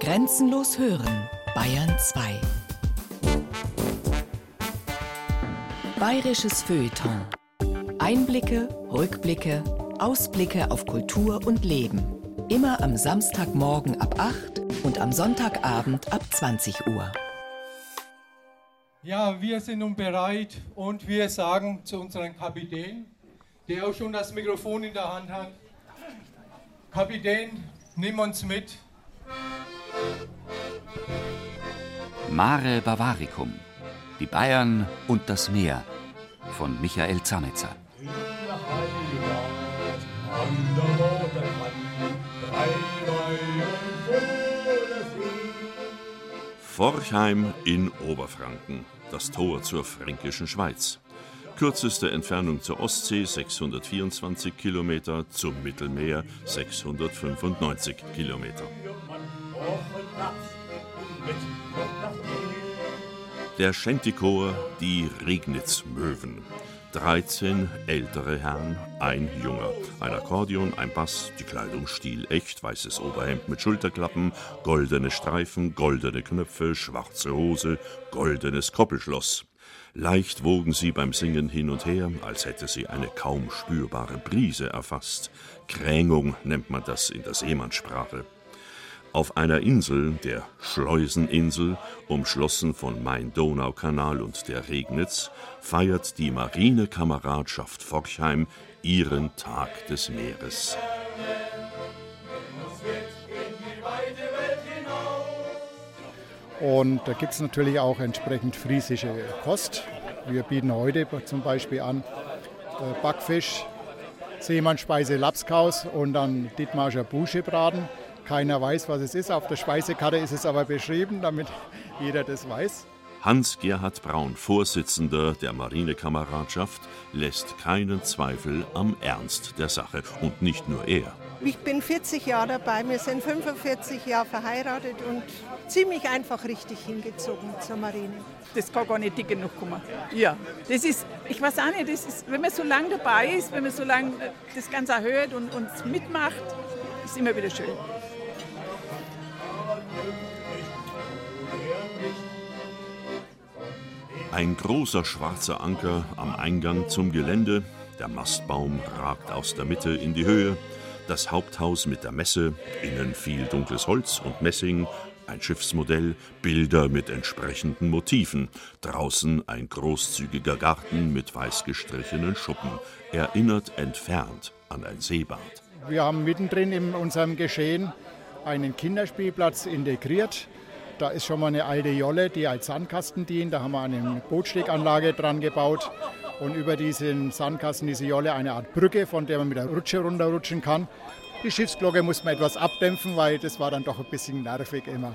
Grenzenlos hören, Bayern 2. Bayerisches Feuilleton. Einblicke, Rückblicke, Ausblicke auf Kultur und Leben. Immer am Samstagmorgen ab 8 und am Sonntagabend ab 20 Uhr. Ja, wir sind nun bereit und wir sagen zu unserem Kapitän, der auch schon das Mikrofon in der Hand hat, Kapitän, nimm uns mit. Mare Bavaricum, die Bayern und das Meer von Michael Zametzer. Forchheim in Oberfranken, das Tor zur fränkischen Schweiz. Kürzeste Entfernung zur Ostsee 624 Kilometer, zum Mittelmeer 695 Kilometer. Der Schentichor, die Regnitz-Möwen. 13 ältere Herren, ein Junger. Ein Akkordeon, ein Bass, die Kleidung stilecht, weißes Oberhemd mit Schulterklappen, goldene Streifen, goldene Knöpfe, schwarze Hose, goldenes Koppelschloss. Leicht wogen sie beim Singen hin und her, als hätte sie eine kaum spürbare Brise erfasst. Krängung nennt man das in der Seemannssprache. Auf einer Insel, der Schleuseninsel, umschlossen von Main-Donau-Kanal und der Regnitz, feiert die Marinekameradschaft Forchheim ihren Tag des Meeres. Und da gibt es natürlich auch entsprechend friesische Kost. Wir bieten heute zum Beispiel an äh, Backfisch, Seemannsspeise Lapskaus und dann Dithmarscher Buschebraten. Keiner weiß, was es ist. Auf der Speisekarte ist es aber beschrieben, damit jeder das weiß. Hans-Gerhard Braun, Vorsitzender der Marinekameradschaft, lässt keinen Zweifel am Ernst der Sache. Und nicht nur er. Ich bin 40 Jahre dabei, wir sind 45 Jahre verheiratet und ziemlich einfach richtig hingezogen zur Marine. Das kann gar nicht dick genug kommen. Ja, das ist, ich weiß auch nicht, das ist, wenn man so lange dabei ist, wenn man so lange das Ganze erhört und, und mitmacht, ist immer wieder schön. Ein großer schwarzer Anker am Eingang zum Gelände, der Mastbaum ragt aus der Mitte in die Höhe, das Haupthaus mit der Messe, innen viel dunkles Holz und Messing, ein Schiffsmodell, Bilder mit entsprechenden Motiven, draußen ein großzügiger Garten mit weiß gestrichenen Schuppen, erinnert entfernt an ein Seebad. Wir haben mittendrin in unserem Geschehen einen Kinderspielplatz integriert. Da ist schon mal eine alte Jolle, die als Sandkasten dient. Da haben wir eine Bootsteganlage dran gebaut und über diesen Sandkasten, diese Jolle, eine Art Brücke, von der man mit der Rutsche runterrutschen kann. Die Schiffsglocke muss man etwas abdämpfen, weil das war dann doch ein bisschen nervig immer.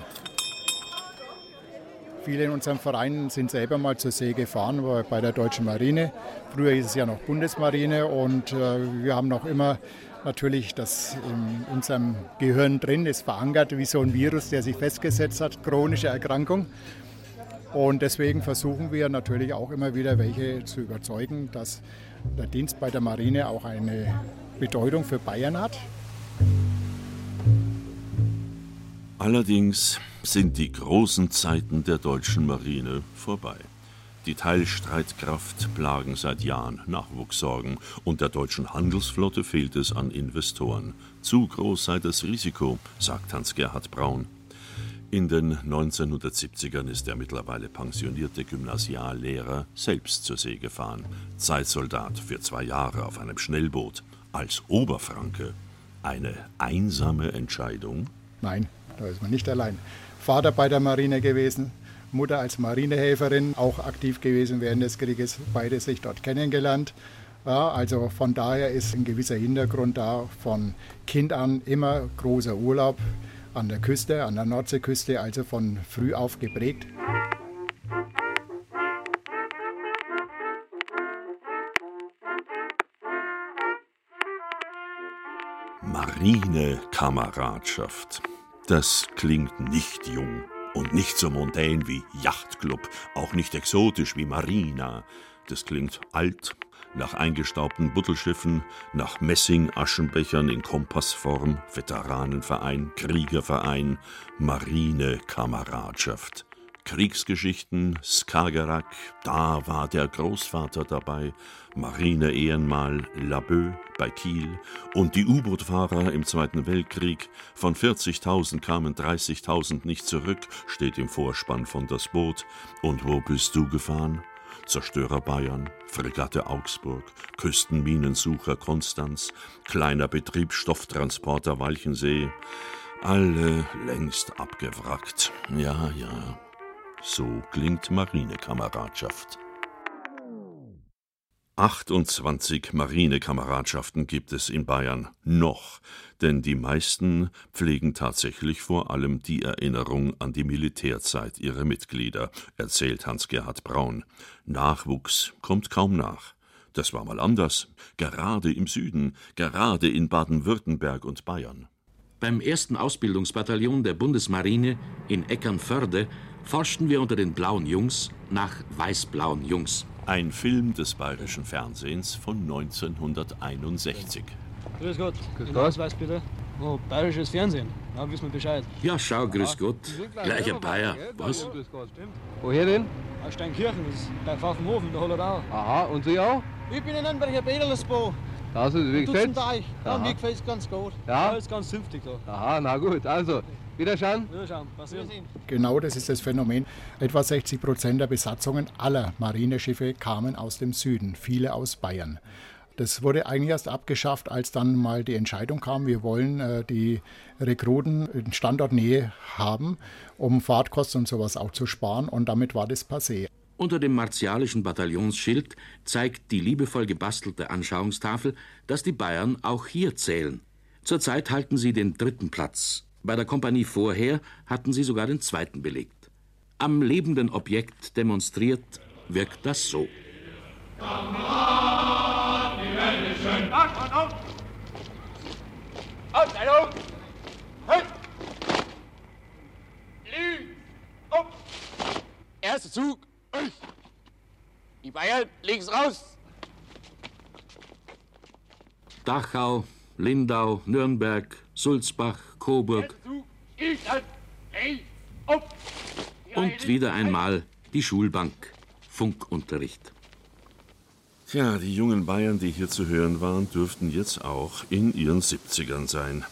Viele in unserem Verein sind selber mal zur See gefahren bei der Deutschen Marine. Früher hieß es ja noch Bundesmarine und äh, wir haben noch immer natürlich das in unserem Gehirn drin, ist verankert wie so ein Virus, der sich festgesetzt hat, chronische Erkrankung. Und deswegen versuchen wir natürlich auch immer wieder welche zu überzeugen, dass der Dienst bei der Marine auch eine Bedeutung für Bayern hat. Allerdings sind die großen Zeiten der deutschen Marine vorbei. Die Teilstreitkraft plagen seit Jahren Nachwuchssorgen und der deutschen Handelsflotte fehlt es an Investoren. Zu groß sei das Risiko, sagt Hans-Gerhard Braun. In den 1970ern ist der mittlerweile pensionierte Gymnasiallehrer selbst zur See gefahren. Zeitsoldat für zwei Jahre auf einem Schnellboot. Als Oberfranke. Eine einsame Entscheidung? Nein, da ist man nicht allein. Vater bei der Marine gewesen, Mutter als Marinehelferin, auch aktiv gewesen während des Krieges, beide sich dort kennengelernt. Ja, also von daher ist ein gewisser Hintergrund da, von Kind an immer großer Urlaub an der Küste, an der Nordseeküste, also von früh auf geprägt. Marinekameradschaft. Das klingt nicht jung und nicht so mondän wie Yachtclub, auch nicht exotisch wie Marina. Das klingt alt, nach eingestaubten Buttelschiffen, nach Messing-Aschenbechern in Kompassform, Veteranenverein, Kriegerverein, Marinekameradschaft. Kriegsgeschichten, Skagerrak, da war der Großvater dabei, Marine-Ehrenmal Laboe bei Kiel und die U-Boot-Fahrer im Zweiten Weltkrieg. Von 40.000 kamen 30.000 nicht zurück, steht im Vorspann von das Boot. Und wo bist du gefahren? Zerstörer Bayern, Fregatte Augsburg, Küstenminensucher Konstanz, kleiner Betrieb Stofftransporter Walchensee. Alle längst abgewrackt. Ja, ja. So klingt Marinekameradschaft. 28 Marinekameradschaften gibt es in Bayern noch, denn die meisten pflegen tatsächlich vor allem die Erinnerung an die Militärzeit ihrer Mitglieder, erzählt Hans-Gerhard Braun. Nachwuchs kommt kaum nach. Das war mal anders, gerade im Süden, gerade in Baden-Württemberg und Bayern. Beim ersten Ausbildungsbataillon der Bundesmarine in Eckernförde forschten wir unter den blauen Jungs nach weißblauen Jungs. Ein Film des bayerischen Fernsehens von 1961. Grüß Gott. Grüß Gott. Ausweis bitte. Oh, bayerisches Fernsehen. Da wissen wir Bescheid. Ja, schau, grüß Gott. Gleicher Bayer. Was? Woher denn? Aus Steinkirchen, das ist bei Pfaffenhofen, der Hollerau. Aha, und Sie auch? Ich bin in Nürnberger Bädelsbau. Also, wie gefällt's? Ja, mir gefällt's ganz gut. Ja? Alles ganz zünftig da. Aha, na gut. Also, Wiederschauen. Wiederschauen. Passieren. Genau das ist das Phänomen. Etwa 60 Prozent der Besatzungen aller Marineschiffe kamen aus dem Süden, viele aus Bayern. Das wurde eigentlich erst abgeschafft, als dann mal die Entscheidung kam, wir wollen äh, die Rekruten in Standortnähe haben, um Fahrtkosten und sowas auch zu sparen. Und damit war das passé. Unter dem martialischen Bataillonsschild zeigt die liebevoll gebastelte Anschauungstafel, dass die Bayern auch hier zählen. Zurzeit halten sie den dritten Platz. Bei der Kompanie vorher hatten sie sogar den zweiten belegt. Am lebenden Objekt demonstriert wirkt das so. Kameraden, die Welt ist schön. Auf, auf! Aufstellung! Hüt! Lü! Up! Erster Zug! Die Bayern links raus! Dachau, Lindau, Nürnberg, Sulzbach, Coburg. Und wieder einmal die Schulbank. Funkunterricht. Tja, die jungen Bayern, die hier zu hören waren, dürften jetzt auch in ihren 70ern sein.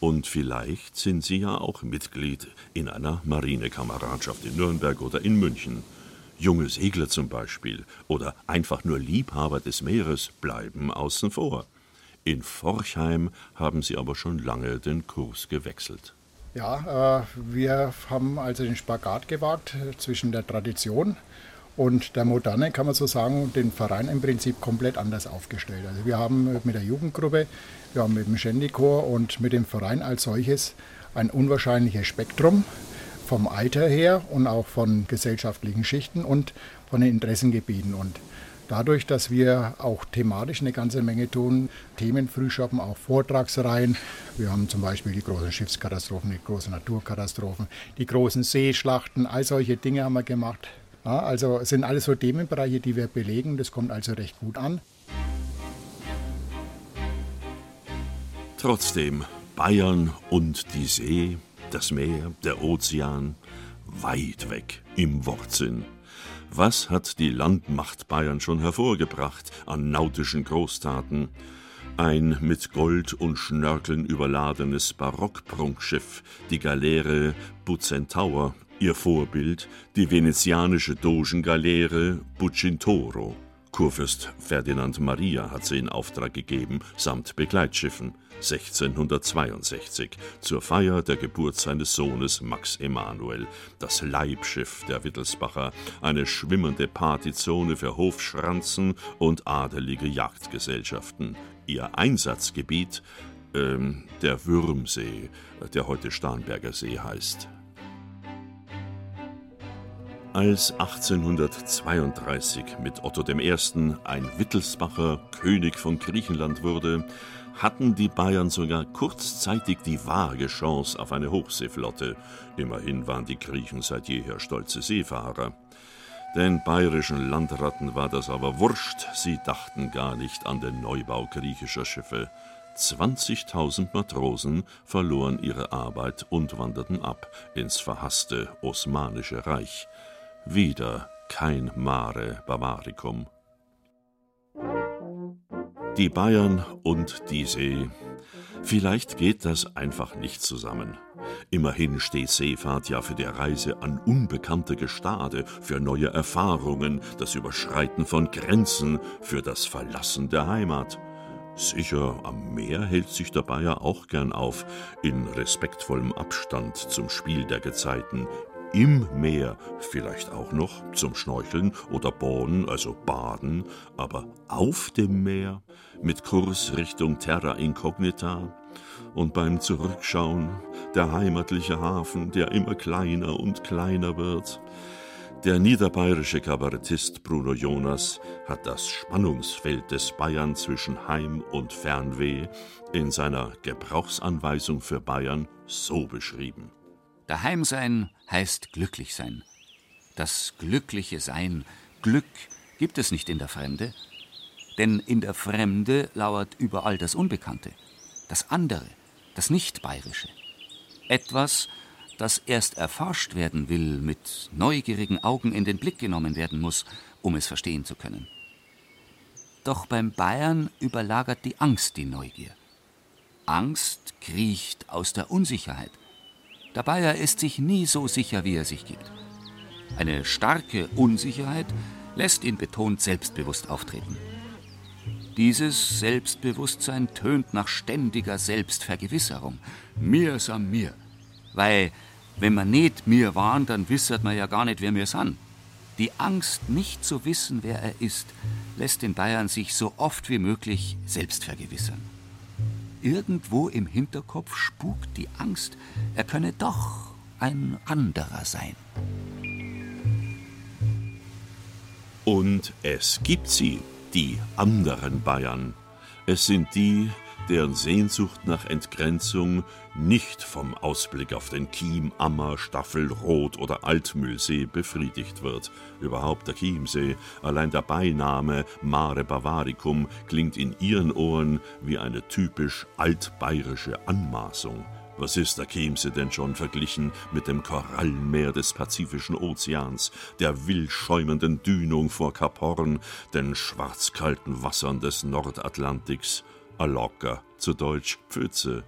Und vielleicht sind sie ja auch Mitglied in einer Marinekameradschaft in Nürnberg oder in München. Junge Segler zum Beispiel oder einfach nur Liebhaber des Meeres bleiben außen vor. In Forchheim haben sie aber schon lange den Kurs gewechselt. Ja, äh, wir haben also den Spagat gewagt zwischen der Tradition und der Moderne, kann man so sagen, den Verein im Prinzip komplett anders aufgestellt. Also wir haben mit der Jugendgruppe, wir haben mit dem Shandychor und mit dem Verein als solches ein unwahrscheinliches Spektrum vom Alter her und auch von gesellschaftlichen Schichten und von den Interessengebieten. Und Dadurch, dass wir auch thematisch eine ganze Menge tun, Themen frühschoppen, auch Vortragsreihen. Wir haben zum Beispiel die großen Schiffskatastrophen, die großen Naturkatastrophen, die großen Seeschlachten, all solche Dinge haben wir gemacht. Ja, also sind alles so Themenbereiche, die wir belegen. Das kommt also recht gut an. Trotzdem, Bayern und die See, das Meer, der Ozean, weit weg im Wortsinn. Was hat die Landmacht Bayern schon hervorgebracht an nautischen Großtaten? Ein mit Gold und Schnörkeln überladenes Barockprunkschiff, die Galeere Bucentaur, ihr Vorbild die venezianische Dogengaleere Bucintoro. Kurfürst Ferdinand Maria hat sie in Auftrag gegeben, samt Begleitschiffen. 1662 zur Feier der Geburt seines Sohnes Max Emanuel, das Leibschiff der Wittelsbacher, eine schwimmende Partyzone für Hofschranzen und adelige Jagdgesellschaften. Ihr Einsatzgebiet ähm, der Würmsee, der heute Starnberger See heißt. Als 1832 mit Otto I. ein Wittelsbacher König von Griechenland wurde, hatten die Bayern sogar kurzzeitig die vage Chance auf eine Hochseeflotte. Immerhin waren die Griechen seit jeher stolze Seefahrer. Den bayerischen Landratten war das aber wurscht, sie dachten gar nicht an den Neubau griechischer Schiffe. 20.000 Matrosen verloren ihre Arbeit und wanderten ab ins verhasste Osmanische Reich. Wieder kein Mare Bavaricum. Die Bayern und die See. Vielleicht geht das einfach nicht zusammen. Immerhin steht Seefahrt ja für die Reise an unbekannte Gestade, für neue Erfahrungen, das Überschreiten von Grenzen, für das Verlassen der Heimat. Sicher, am Meer hält sich der Bayer auch gern auf, in respektvollem Abstand zum Spiel der Gezeiten, im Meer vielleicht auch noch zum Schnorcheln oder Bohren, also Baden, aber auf dem Meer mit Kurs Richtung Terra Incognita und beim Zurückschauen der heimatliche Hafen, der immer kleiner und kleiner wird. Der niederbayerische Kabarettist Bruno Jonas hat das Spannungsfeld des Bayern zwischen Heim und Fernweh in seiner Gebrauchsanweisung für Bayern so beschrieben. Daheim sein heißt glücklich sein. Das glückliche Sein, Glück gibt es nicht in der Fremde, denn in der Fremde lauert überall das Unbekannte, das andere, das Nicht-Bayerische. Etwas, das erst erforscht werden will, mit neugierigen Augen in den Blick genommen werden muss, um es verstehen zu können. Doch beim Bayern überlagert die Angst die Neugier. Angst kriecht aus der Unsicherheit. Der Bayer ist sich nie so sicher, wie er sich gibt. Eine starke Unsicherheit lässt ihn betont selbstbewusst auftreten. Dieses Selbstbewusstsein tönt nach ständiger Selbstvergewisserung. Mir sam mir. Weil, wenn man nicht mir waren, dann wissert man ja gar nicht, wer mir san. Die Angst, nicht zu wissen, wer er ist, lässt den Bayern sich so oft wie möglich selbst vergewissern. Irgendwo im Hinterkopf spukt die Angst, er könne doch ein anderer sein. Und es gibt sie, die anderen Bayern. Es sind die, deren Sehnsucht nach Entgrenzung nicht vom Ausblick auf den Chiem, Ammer, Staffel, Rot oder Altmühlsee befriedigt wird. Überhaupt der Chiemsee, allein der Beiname Mare Bavaricum klingt in ihren Ohren wie eine typisch altbayerische Anmaßung. Was ist der Chiemsee denn schon verglichen mit dem Korallenmeer des Pazifischen Ozeans, der wild schäumenden Dünung vor Kap Horn, den schwarzkalten Wassern des Nordatlantiks? Alocca, zu Deutsch Pfütze.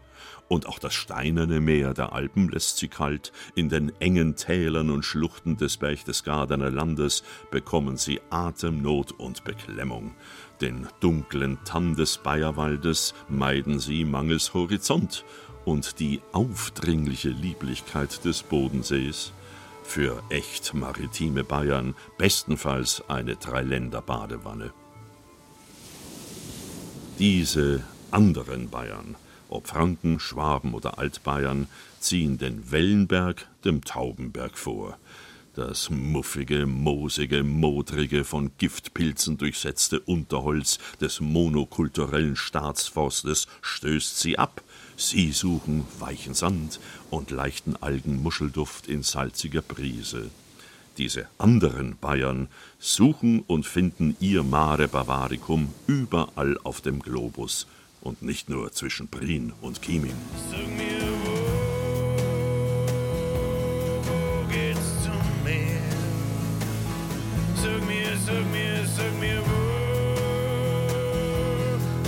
Und auch das steinerne Meer der Alpen lässt sie kalt. In den engen Tälern und Schluchten des Berchtesgadener Landes bekommen sie Atemnot und Beklemmung. Den dunklen Tann des Bayerwaldes meiden sie mangels Horizont und die aufdringliche Lieblichkeit des Bodensees. Für echt maritime Bayern bestenfalls eine Dreiländerbadewanne. Diese anderen Bayern, ob Franken, Schwaben oder Altbayern, ziehen den Wellenberg dem Taubenberg vor. Das muffige, moosige, modrige, von Giftpilzen durchsetzte Unterholz des monokulturellen Staatsforstes stößt sie ab. Sie suchen weichen Sand und leichten Algenmuschelduft in salziger Brise. Diese anderen Bayern suchen und finden ihr Mare Bavaricum überall auf dem Globus und nicht nur zwischen Prien und Chieming. Sag mir, wo geht's zum Meer? Sag mir, sag mir, sag mir, wo,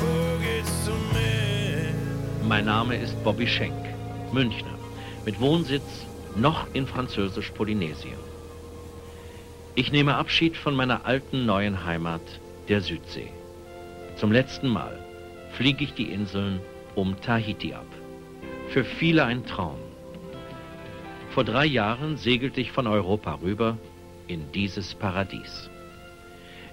wo geht's zum Meer? Mein Name ist Bobby Schenk, Münchner, mit Wohnsitz noch in Französisch-Polynesien. Ich nehme Abschied von meiner alten neuen Heimat, der Südsee. Zum letzten Mal fliege ich die Inseln um Tahiti ab. Für viele ein Traum. Vor drei Jahren segelte ich von Europa rüber in dieses Paradies.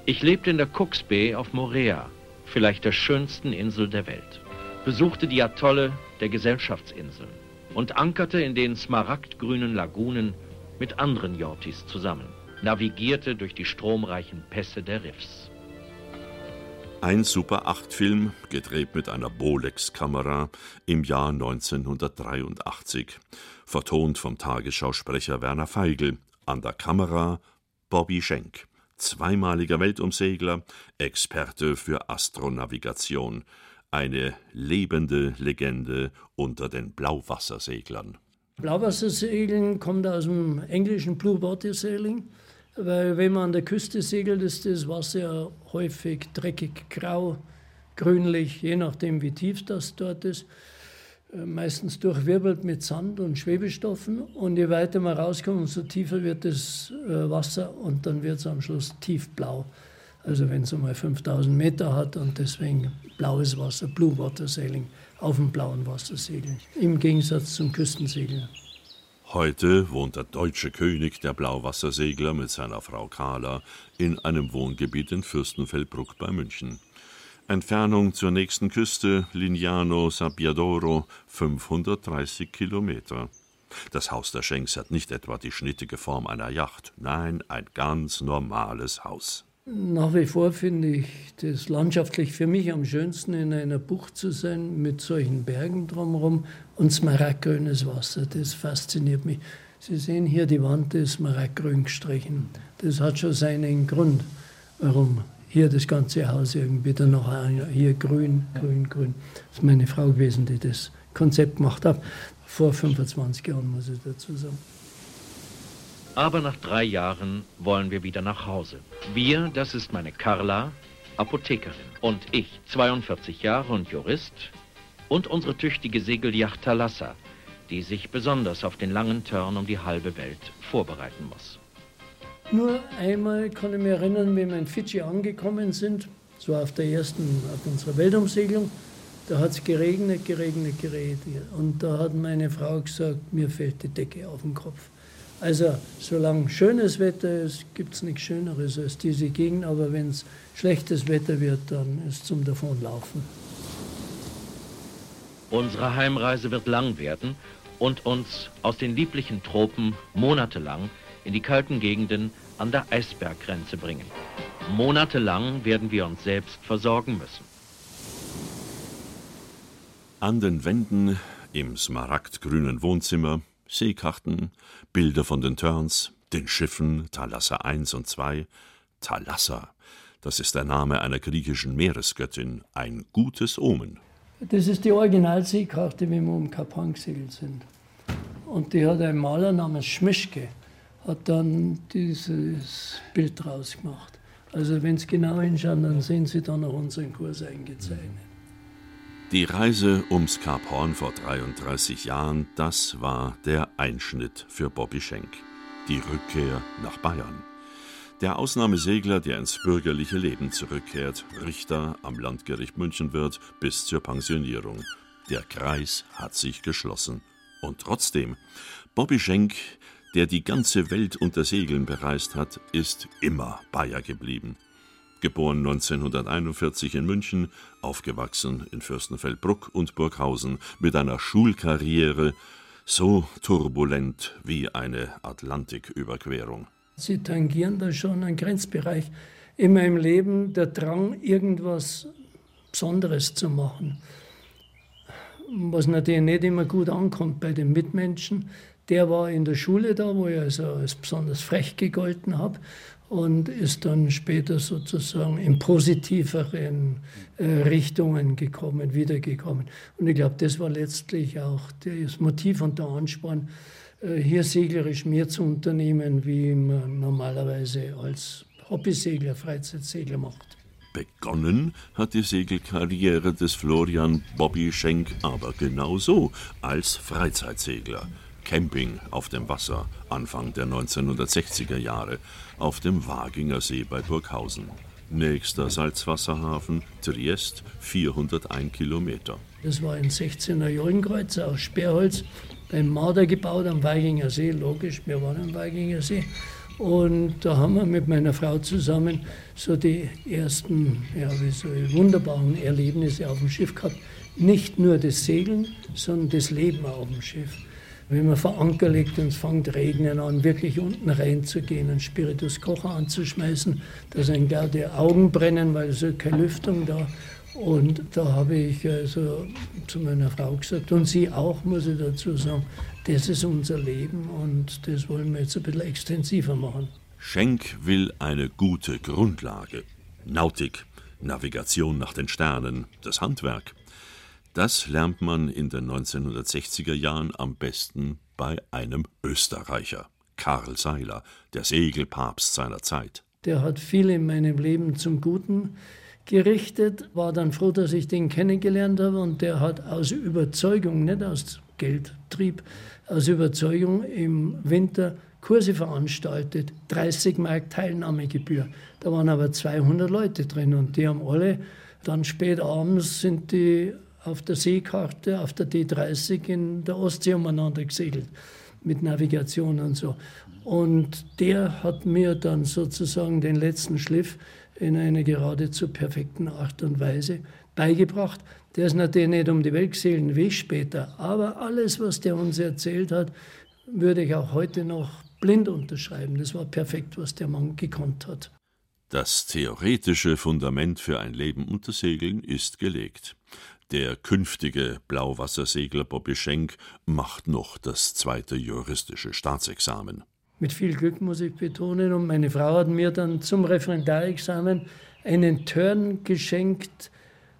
Ich lebte in der Cooks Bay auf Morea, vielleicht der schönsten Insel der Welt, besuchte die Atolle der Gesellschaftsinseln und ankerte in den smaragdgrünen Lagunen mit anderen Yortis zusammen navigierte durch die stromreichen Pässe der Riffs. Ein Super-8-Film, gedreht mit einer Bolex-Kamera im Jahr 1983. Vertont vom Tagesschausprecher Werner Feigl. An der Kamera Bobby Schenk, zweimaliger Weltumsegler, Experte für Astronavigation, eine lebende Legende unter den Blauwasserseglern. Blauwassersegeln kommt aus dem englischen Blue Water Sailing, weil wenn man an der Küste segelt, ist das Wasser häufig dreckig, grau, grünlich, je nachdem wie tief das dort ist. Äh, meistens durchwirbelt mit Sand und Schwebestoffen. Und je weiter man rauskommt, umso tiefer wird das äh, Wasser und dann wird es am Schluss tiefblau. Also wenn es einmal 5000 Meter hat und deswegen blaues Wasser, Blue Water Sailing, auf dem blauen Wasser segeln. Im Gegensatz zum Küstensegeln. Heute wohnt der deutsche König der Blauwassersegler mit seiner Frau Carla in einem Wohngebiet in Fürstenfeldbruck bei München. Entfernung zur nächsten Küste Lignano Sabbiadoro 530 Kilometer. Das Haus der Schenks hat nicht etwa die schnittige Form einer Yacht, nein, ein ganz normales Haus. Nach wie vor finde ich das landschaftlich für mich am schönsten, in einer Bucht zu sein mit solchen Bergen drumherum und smaragdgrünes Wasser. Das fasziniert mich. Sie sehen hier, die Wand ist smaragdgrün gestrichen. Das hat schon seinen Grund, warum hier das ganze Haus irgendwie dann noch hier grün, grün, grün. Das ist meine Frau gewesen, die das Konzept gemacht hat. Vor 25 Jahren, muss ich dazu sagen. Aber nach drei Jahren wollen wir wieder nach Hause. Wir, das ist meine Carla, Apothekerin. Und ich, 42 Jahre und Jurist. Und unsere tüchtige Segelyacht Thalassa, die sich besonders auf den langen Turn um die halbe Welt vorbereiten muss. Nur einmal kann ich mich erinnern, wie wir in Fidschi angekommen sind, so auf der ersten, auf unserer Weltumsegelung. Da hat es geregnet, geregnet, geregnet. Und da hat meine Frau gesagt, mir fällt die Decke auf den Kopf. Also, solange schönes Wetter ist, gibt es nichts Schöneres als diese Gegend. Aber wenn es schlechtes Wetter wird, dann ist es zum Davonlaufen. Unsere Heimreise wird lang werden und uns aus den lieblichen Tropen monatelang in die kalten Gegenden an der Eisberggrenze bringen. Monatelang werden wir uns selbst versorgen müssen. An den Wänden im smaragdgrünen Wohnzimmer Seekarten, Bilder von den Turns, den Schiffen Thalassa I und II. Thalassa, das ist der Name einer griechischen Meeresgöttin, ein gutes Omen. Das ist die Originalseekarte, wie wir um Kapan gesegelt sind. Und die hat ein Maler namens Schmischke hat dann dieses Bild draus gemacht. Also wenn Sie genau hinschauen, dann sehen Sie da noch unseren Kurs eingezeichnet. Die Reise ums Kap Horn vor 33 Jahren, das war der Einschnitt für Bobby Schenk. Die Rückkehr nach Bayern. Der Ausnahmesegler, der ins bürgerliche Leben zurückkehrt, Richter am Landgericht München wird bis zur Pensionierung. Der Kreis hat sich geschlossen. Und trotzdem, Bobby Schenk der die ganze Welt unter Segeln bereist hat, ist immer Bayer geblieben. Geboren 1941 in München, aufgewachsen in Fürstenfeldbruck und Burghausen, mit einer Schulkarriere so turbulent wie eine Atlantiküberquerung. Sie tangieren da schon einen Grenzbereich in meinem Leben, der Drang, irgendwas Besonderes zu machen. Was natürlich nicht immer gut ankommt bei den Mitmenschen, der war in der Schule da, wo ich also als besonders frech gegolten habe und ist dann später sozusagen in positiveren äh, Richtungen gekommen, wiedergekommen. Und ich glaube, das war letztlich auch das Motiv und der Ansporn, äh, hier seglerisch mehr zu unternehmen, wie man normalerweise als Hobbysegler, Freizeitsegler macht. Begonnen hat die Segelkarriere des Florian Bobby Schenk aber genauso als Freizeitsegler. Camping auf dem Wasser Anfang der 1960er Jahre auf dem Waginger See bei Burghausen. Nächster Salzwasserhafen Triest, 401 Kilometer. Das war ein 16er Jollenkreuzer aus Sperrholz beim Marder gebaut am Weiginger See. Logisch, wir waren am Weiginger See. Und da haben wir mit meiner Frau zusammen so die ersten ja, so wunderbaren Erlebnisse auf dem Schiff gehabt. Nicht nur das Segeln, sondern das Leben auf dem Schiff wenn man vor Anker liegt und es fängt regnen an, wirklich unten reinzugehen, einen Spiritus Kocher anzuschmeißen, dass einem gar die Augen brennen, weil es ist keine Lüftung da. Und da habe ich also zu meiner Frau gesagt, und sie auch, muss ich dazu sagen, das ist unser Leben und das wollen wir jetzt ein bisschen extensiver machen. Schenk will eine gute Grundlage. Nautik, Navigation nach den Sternen, das Handwerk. Das lernt man in den 1960er Jahren am besten bei einem Österreicher, Karl Seiler, der Segelpapst seiner Zeit. Der hat viel in meinem Leben zum Guten gerichtet, war dann froh, dass ich den kennengelernt habe und der hat aus Überzeugung, nicht aus Geldtrieb, aus Überzeugung im Winter Kurse veranstaltet, 30 Mark Teilnahmegebühr. Da waren aber 200 Leute drin und die haben alle, dann spät abends sind die auf der Seekarte, auf der D30 in der Ostsee umeinander gesegelt mit Navigation und so. Und der hat mir dann sozusagen den letzten Schliff in einer geradezu perfekten Art und Weise beigebracht. Der ist natürlich nicht um die Welt gesegelt wie später, aber alles, was der uns erzählt hat, würde ich auch heute noch blind unterschreiben. Das war perfekt, was der Mann gekonnt hat. Das theoretische Fundament für ein Leben unter Segeln ist gelegt. Der künftige Blauwassersegler Bobby Schenk macht noch das zweite juristische Staatsexamen. Mit viel Glück muss ich betonen. Und meine Frau hat mir dann zum Referendarexamen einen Turn geschenkt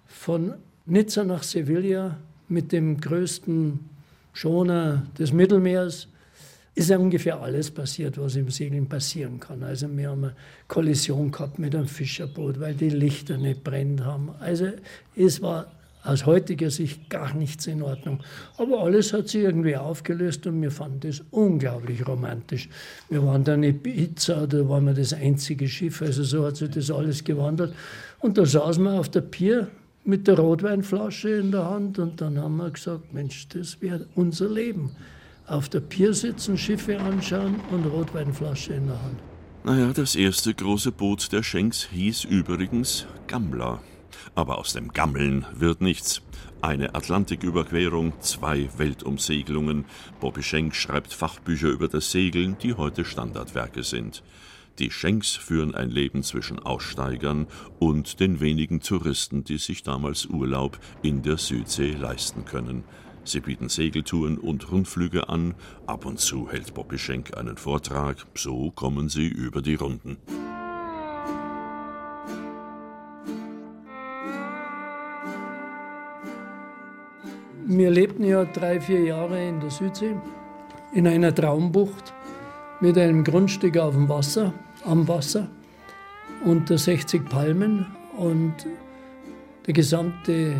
von Nizza nach Sevilla mit dem größten Schoner des Mittelmeers. Ist ja ungefähr alles passiert, was im Segeln passieren kann. Also wir haben eine Kollision gehabt mit einem Fischerboot, weil die Lichter nicht brennt haben. Also es war aus heutiger Sicht gar nichts in Ordnung. Aber alles hat sich irgendwie aufgelöst und wir fanden das unglaublich romantisch. Wir waren dann in Ibiza, da waren wir das einzige Schiff, also so hat sich das alles gewandelt. Und da saßen wir auf der Pier mit der Rotweinflasche in der Hand und dann haben wir gesagt, Mensch, das wäre unser Leben. Auf der Pier sitzen, Schiffe anschauen und Rotweinflasche in der Hand. Naja, das erste große Boot der Schenks hieß übrigens Gammler. Aber aus dem Gammeln wird nichts. Eine Atlantiküberquerung, zwei Weltumsegelungen. Bobby Schenk schreibt Fachbücher über das Segeln, die heute Standardwerke sind. Die Schenks führen ein Leben zwischen Aussteigern und den wenigen Touristen, die sich damals Urlaub in der Südsee leisten können. Sie bieten Segeltouren und Rundflüge an. Ab und zu hält Bobby Schenk einen Vortrag. So kommen sie über die Runden. Wir lebten ja drei, vier Jahre in der Südsee, in einer Traumbucht mit einem Grundstück auf dem Wasser, am Wasser, unter 60 Palmen und der gesamte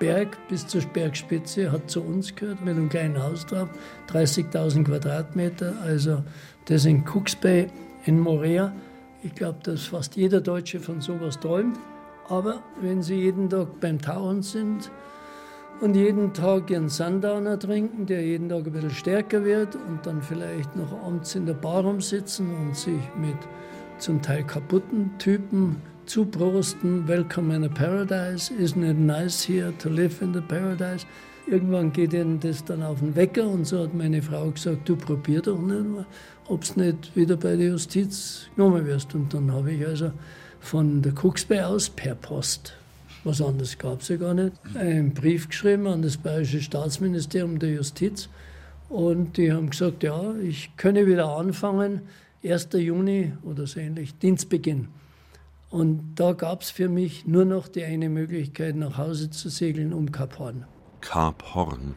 Berg bis zur Bergspitze hat zu uns gehört, mit einem kleinen Haus drauf, 30.000 Quadratmeter, also das in Cooks Bay in Morea. Ich glaube, dass fast jeder Deutsche von sowas träumt. Aber wenn Sie jeden Tag beim Tauchen sind, und jeden Tag ihren Sundowner trinken, der jeden Tag ein bisschen stärker wird und dann vielleicht noch abends in der Bar rumsitzen und sich mit zum Teil kaputten Typen zuprosten. Welcome in a paradise. Isn't it nice here to live in the paradise? Irgendwann geht ihnen das dann auf den Wecker und so hat meine Frau gesagt, du probier doch nicht mal, ob du nicht wieder bei der Justiz genommen wirst. Und dann habe ich also von der Bay aus per Post was anderes gab es ja gar nicht, einen Brief geschrieben an das Bayerische Staatsministerium der Justiz. Und die haben gesagt, ja, ich könne wieder anfangen, 1. Juni oder so ähnlich, Dienstbeginn. Und da gab es für mich nur noch die eine Möglichkeit, nach Hause zu segeln um Kap Horn. Kap Horn,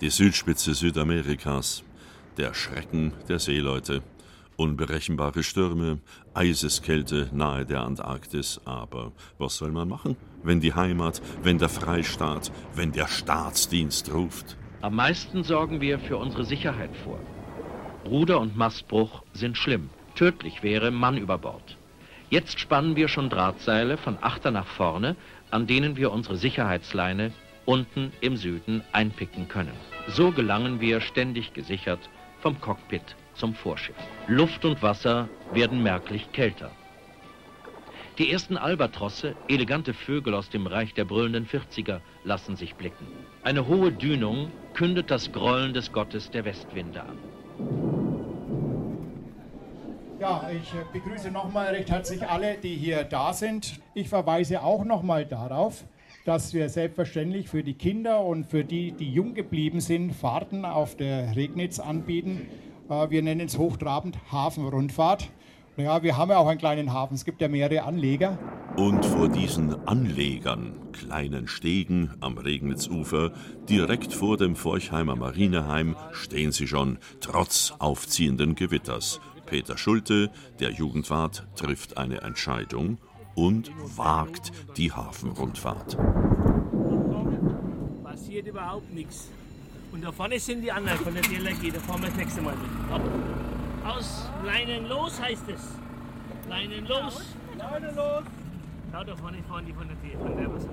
die Südspitze Südamerikas, der Schrecken der Seeleute. Unberechenbare Stürme, Eiseskälte nahe der Antarktis, aber was soll man machen, wenn die Heimat, wenn der Freistaat, wenn der Staatsdienst ruft? Am meisten sorgen wir für unsere Sicherheit vor. Ruder und Mastbruch sind schlimm. Tödlich wäre Mann über Bord. Jetzt spannen wir schon Drahtseile von Achter nach vorne, an denen wir unsere Sicherheitsleine unten im Süden einpicken können. So gelangen wir ständig gesichert vom Cockpit zum Vorschiff. Luft und Wasser werden merklich kälter. Die ersten Albatrosse, elegante Vögel aus dem Reich der brüllenden 40er, lassen sich blicken. Eine hohe Dünung kündet das Grollen des Gottes der Westwinde an. Ja, ich äh, begrüße nochmal recht herzlich alle, die hier da sind. Ich verweise auch nochmal darauf, dass wir selbstverständlich für die Kinder und für die, die jung geblieben sind, Fahrten auf der Regnitz anbieten. Äh, wir nennen es hochtrabend Hafenrundfahrt. Naja, wir haben ja auch einen kleinen Hafen. Es gibt ja mehrere Anleger. Und vor diesen Anlegern, kleinen Stegen am Regnitzufer, direkt vor dem Forchheimer Marineheim, stehen sie schon, trotz aufziehenden Gewitters. Peter Schulte, der Jugendwart, trifft eine Entscheidung und wagt die Hafenrundfahrt. Passiert überhaupt nichts. Und da vorne sind die anderen von der DLRG, da fahren wir das nächste Mal mit. Ab. Aus, Leinen los heißt es. Leinen los. Leinen los. Schau, da vorne fahren die von der, D- von der was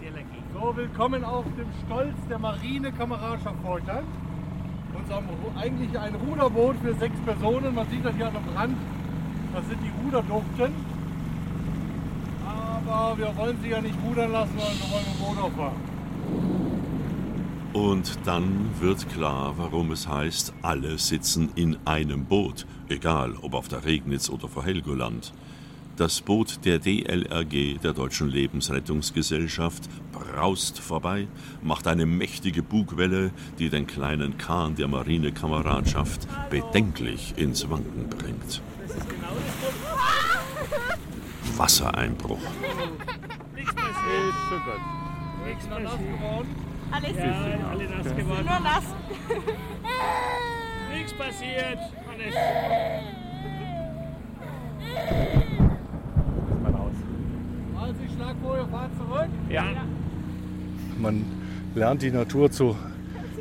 DLRG. So, willkommen auf dem Stolz der Marine-Kameradschaft. Unserem Ru- eigentlich ein Ruderboot für sechs Personen. Man sieht das hier an dem Rand. Das sind die Ruderduchten. Aber wir wollen sie ja nicht rudern lassen, sondern wir wollen ein Boot auffahren. Und dann wird klar, warum es heißt, alle sitzen in einem Boot, egal ob auf der Regnitz oder vor Helgoland. Das Boot der DLRG, der Deutschen Lebensrettungsgesellschaft, braust vorbei, macht eine mächtige Bugwelle, die den kleinen Kahn der Marinekameradschaft bedenklich ins Wanken bringt. Wassereinbruch. Nichts passiert. Nichts passiert. Alles Ja, alle nass geworden. Nur nass. Nichts passiert. Alles. Also ich schlag vor, ihr fahrt zurück. Ja. Man lernt die Natur zu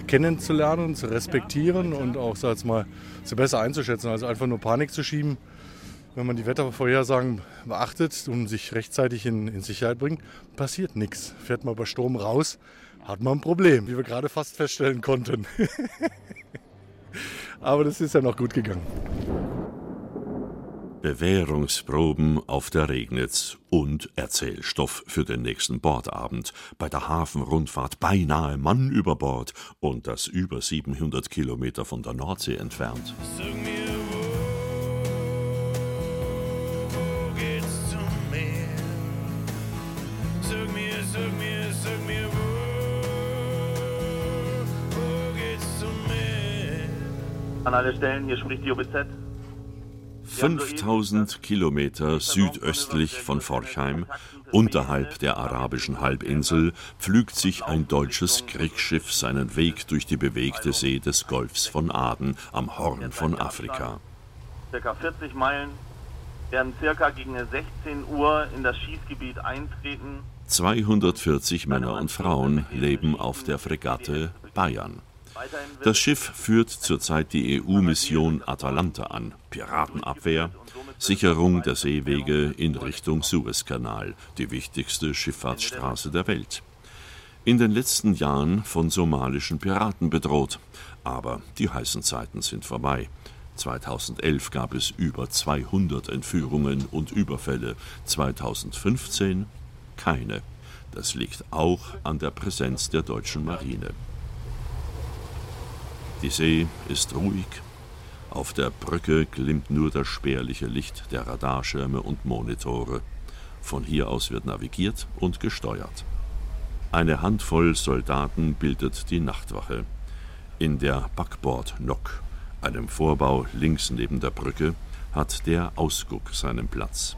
kennenzulernen, zu respektieren und auch sag mal, sie besser einzuschätzen, als einfach nur Panik zu schieben. Wenn man die Wettervorhersagen beachtet und sich rechtzeitig in, in Sicherheit bringt, passiert nichts. Fährt man bei Sturm raus, hat man ein Problem, wie wir gerade fast feststellen konnten. Aber das ist ja noch gut gegangen. Bewährungsproben auf der Regnitz und Erzählstoff für den nächsten Bordabend. Bei der Hafenrundfahrt beinahe Mann über Bord und das über 700 Kilometer von der Nordsee entfernt. Sag An alle Stellen, hier spricht die OBZ. 5000 Kilometer südöstlich von Forchheim, unterhalb der arabischen Halbinsel, pflügt sich ein deutsches Kriegsschiff seinen Weg durch die bewegte See des Golfs von Aden am Horn von Afrika. Circa 40 Meilen werden circa gegen 16 Uhr in das Schießgebiet eintreten. 240 Männer und Frauen leben auf der Fregatte Bayern. Das Schiff führt zurzeit die EU-Mission Atalanta an, Piratenabwehr, Sicherung der Seewege in Richtung Suezkanal, die wichtigste Schifffahrtsstraße der Welt. In den letzten Jahren von somalischen Piraten bedroht, aber die heißen Zeiten sind vorbei. 2011 gab es über 200 Entführungen und Überfälle, 2015 keine. Das liegt auch an der Präsenz der deutschen Marine. Die See ist ruhig. Auf der Brücke glimmt nur das spärliche Licht der Radarschirme und Monitore. Von hier aus wird navigiert und gesteuert. Eine Handvoll Soldaten bildet die Nachtwache. In der Backbord-Nok, einem Vorbau links neben der Brücke, hat der Ausguck seinen Platz.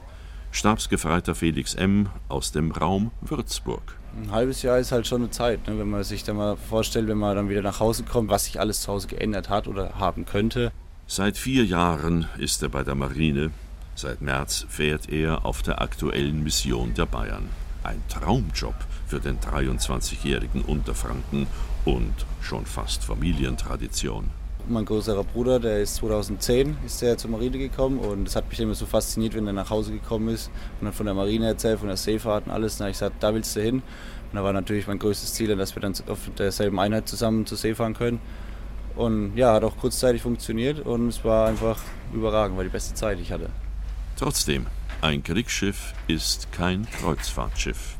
Stabsgefreiter Felix M. aus dem Raum Würzburg. Ein halbes Jahr ist halt schon eine Zeit, ne? wenn man sich dann mal vorstellt, wenn man dann wieder nach Hause kommt, was sich alles zu Hause geändert hat oder haben könnte. Seit vier Jahren ist er bei der Marine. Seit März fährt er auf der aktuellen Mission der Bayern. Ein Traumjob für den 23-jährigen Unterfranken und schon fast Familientradition. Mein größerer Bruder, der ist 2010 ist der zur Marine gekommen und es hat mich immer so fasziniert, wenn er nach Hause gekommen ist und hat von der Marine erzählt, von der Seefahrt und alles. Habe ich gesagt, da willst du hin. Und da war natürlich mein größtes Ziel, dass wir dann auf derselben Einheit zusammen zur See fahren können. Und ja, hat auch kurzzeitig funktioniert und es war einfach überragend, war die beste Zeit, die ich hatte. Trotzdem, ein Kriegsschiff ist kein Kreuzfahrtschiff.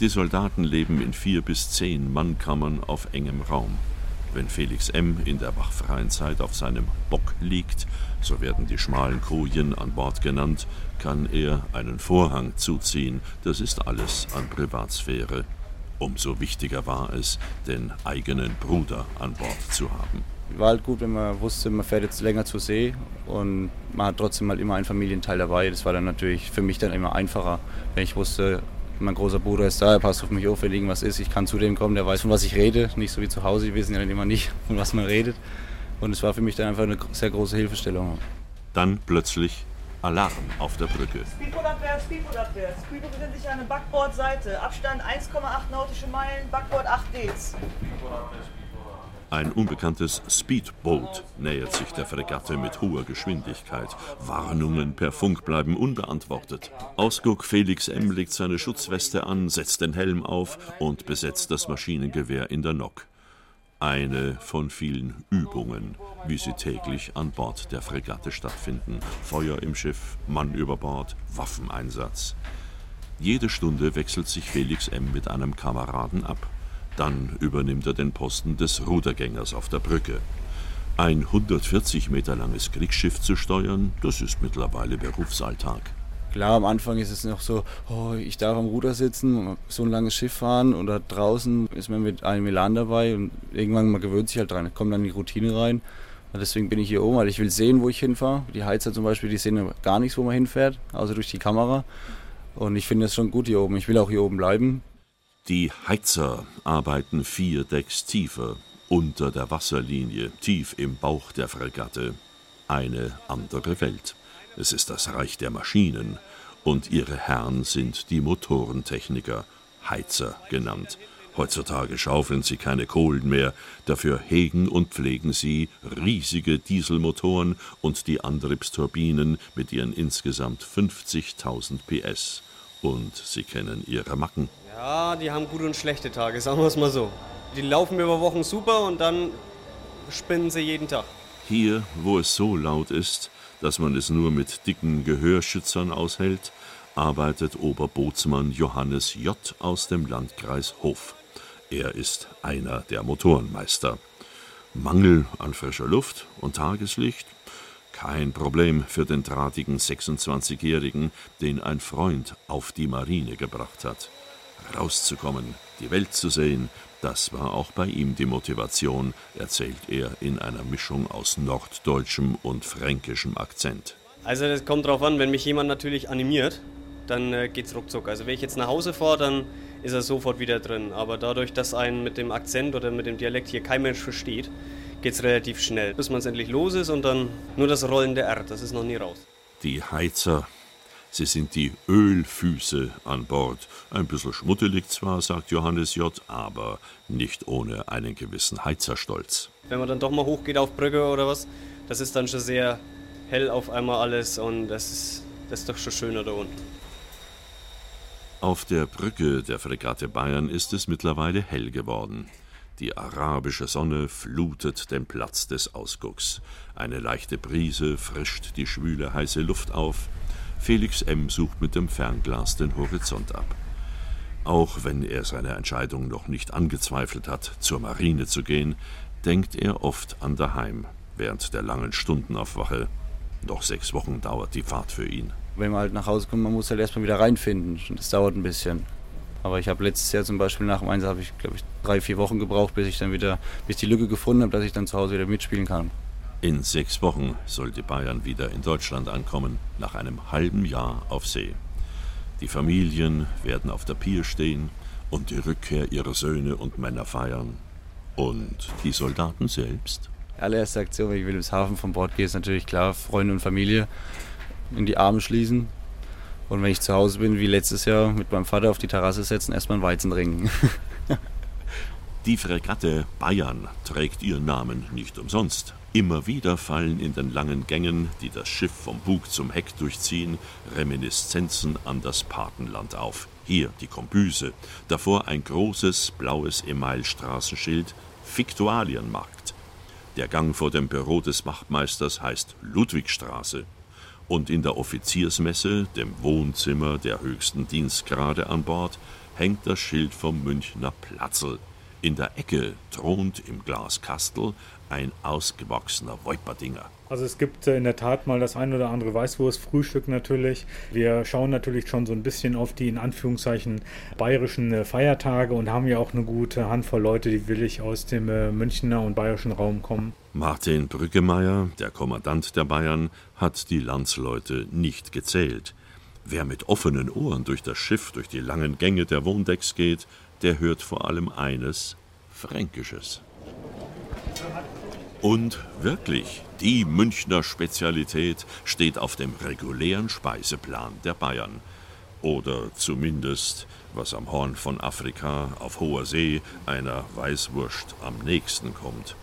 Die Soldaten leben in vier bis zehn Mannkammern auf engem Raum. Wenn Felix M. in der wachfreien Zeit auf seinem Bock liegt, so werden die schmalen Kojen an Bord genannt, kann er einen Vorhang zuziehen. Das ist alles an Privatsphäre. Umso wichtiger war es, den eigenen Bruder an Bord zu haben. War halt gut, wenn man wusste, man fährt jetzt länger zur See und man hat trotzdem halt immer einen Familienteil dabei. Das war dann natürlich für mich dann immer einfacher, wenn ich wusste, mein großer Bruder ist da, er passt auf mich auf, wenn irgendwas ist. Ich kann zu dem kommen, der weiß, von was ich rede. Nicht so wie zu Hause, wir wissen ja dann immer nicht, von was man redet. Und es war für mich dann einfach eine sehr große Hilfestellung. Dann plötzlich Alarm auf der Brücke. Speedboot abwärts, Speedboot abwärts. Speedboot befindet sich an der Backbordseite. Abstand 1,8 nautische Meilen, Backbord 8 Ds. Ein unbekanntes Speedboat nähert sich der Fregatte mit hoher Geschwindigkeit. Warnungen per Funk bleiben unbeantwortet. Ausguck Felix M. legt seine Schutzweste an, setzt den Helm auf und besetzt das Maschinengewehr in der Nock. Eine von vielen Übungen, wie sie täglich an Bord der Fregatte stattfinden. Feuer im Schiff, Mann über Bord, Waffeneinsatz. Jede Stunde wechselt sich Felix M. mit einem Kameraden ab. Dann übernimmt er den Posten des Rudergängers auf der Brücke. Ein 140 Meter langes Kriegsschiff zu steuern, das ist mittlerweile Berufsalltag. Klar, am Anfang ist es noch so, oh, ich darf am Ruder sitzen, so ein langes Schiff fahren oder draußen ist man mit einem Elan dabei und irgendwann man gewöhnt sich halt dran, kommt dann die Routine rein. Und deswegen bin ich hier oben, weil ich will sehen, wo ich hinfahre. Die Heizer zum Beispiel, die sehen gar nichts, wo man hinfährt, außer durch die Kamera. Und ich finde es schon gut hier oben. Ich will auch hier oben bleiben. Die Heizer arbeiten vier Decks tiefer, unter der Wasserlinie, tief im Bauch der Fregatte. Eine andere Welt. Es ist das Reich der Maschinen, und ihre Herren sind die Motorentechniker, Heizer genannt. Heutzutage schaufeln sie keine Kohlen mehr, dafür hegen und pflegen sie riesige Dieselmotoren und die Antriebsturbinen mit ihren insgesamt 50.000 PS. Und sie kennen ihre Macken. Ja, die haben gute und schlechte Tage, sagen wir es mal so. Die laufen über Wochen super und dann spinnen sie jeden Tag. Hier, wo es so laut ist, dass man es nur mit dicken Gehörschützern aushält, arbeitet Oberbootsmann Johannes J. aus dem Landkreis Hof. Er ist einer der Motorenmeister. Mangel an frischer Luft und Tageslicht? Kein Problem für den drahtigen 26-Jährigen, den ein Freund auf die Marine gebracht hat. Rauszukommen, die Welt zu sehen, das war auch bei ihm die Motivation, erzählt er in einer Mischung aus norddeutschem und fränkischem Akzent. Also das kommt drauf an, wenn mich jemand natürlich animiert, dann äh, geht's ruckzuck. Also wenn ich jetzt nach Hause fahre, dann ist er sofort wieder drin. Aber dadurch, dass einen mit dem Akzent oder mit dem Dialekt hier kein Mensch versteht, geht's relativ schnell, bis man es endlich los ist und dann nur das Rollen der R, das ist noch nie raus. Die Heizer, sie sind die Ölfüße an Bord. Ein bisschen schmuddelig zwar, sagt Johannes J., aber nicht ohne einen gewissen Heizerstolz. Wenn man dann doch mal hochgeht auf Brücke oder was, das ist dann schon sehr hell auf einmal alles und das ist, das ist doch schon schöner da unten. Auf der Brücke der Fregatte Bayern ist es mittlerweile hell geworden. Die arabische Sonne flutet den Platz des Ausgucks. Eine leichte Brise frischt die schwüle heiße Luft auf. Felix M. sucht mit dem Fernglas den Horizont ab. Auch wenn er seine Entscheidung noch nicht angezweifelt hat, zur Marine zu gehen, denkt er oft an daheim während der langen Stunden auf Wache. Noch sechs Wochen dauert die Fahrt für ihn. Wenn man halt nach Hause kommt, man muss halt erstmal wieder reinfinden. Das dauert ein bisschen. Aber ich habe letztes Jahr zum Beispiel nach dem Einsatz, habe ich glaube ich drei, vier Wochen gebraucht, bis ich dann wieder, bis die Lücke gefunden habe, dass ich dann zu Hause wieder mitspielen kann. In sechs Wochen soll die Bayern wieder in Deutschland ankommen, nach einem halben Jahr auf See. Die Familien werden auf der Pier stehen und die Rückkehr ihrer Söhne und Männer feiern. Und die Soldaten selbst? Allererste Aktion, wenn ich Wilhelmshaven von Bord gehe, ist natürlich klar, Freunde und Familie in die Arme schließen. Und wenn ich zu Hause bin, wie letztes Jahr, mit meinem Vater auf die Terrasse setzen, erstmal einen Weizen trinken. Die Fregatte Bayern trägt ihren Namen nicht umsonst. Immer wieder fallen in den langen Gängen, die das Schiff vom Bug zum Heck durchziehen, Reminiszenzen an das Patenland auf. Hier die Kombüse, davor ein großes blaues Emailstraßenschild Fiktualienmarkt. Der Gang vor dem Büro des Wachtmeisters heißt Ludwigstraße. Und in der Offiziersmesse, dem Wohnzimmer der höchsten Dienstgrade an Bord, hängt das Schild vom Münchner Platzl. In der Ecke thront im Glaskastel ein ausgewachsener Wolperdinger. Also es gibt äh, in der Tat mal das ein oder andere Weißwurstfrühstück natürlich. Wir schauen natürlich schon so ein bisschen auf die in Anführungszeichen bayerischen äh, Feiertage und haben ja auch eine gute Handvoll Leute, die willig aus dem äh, Münchner und bayerischen Raum kommen. Martin Brüggemeier, der Kommandant der Bayern, hat die Landsleute nicht gezählt. Wer mit offenen Ohren durch das Schiff, durch die langen Gänge der Wohndecks geht, der hört vor allem eines Fränkisches. Und wirklich, die Münchner Spezialität steht auf dem regulären Speiseplan der Bayern. Oder zumindest, was am Horn von Afrika auf hoher See einer Weißwurst am nächsten kommt.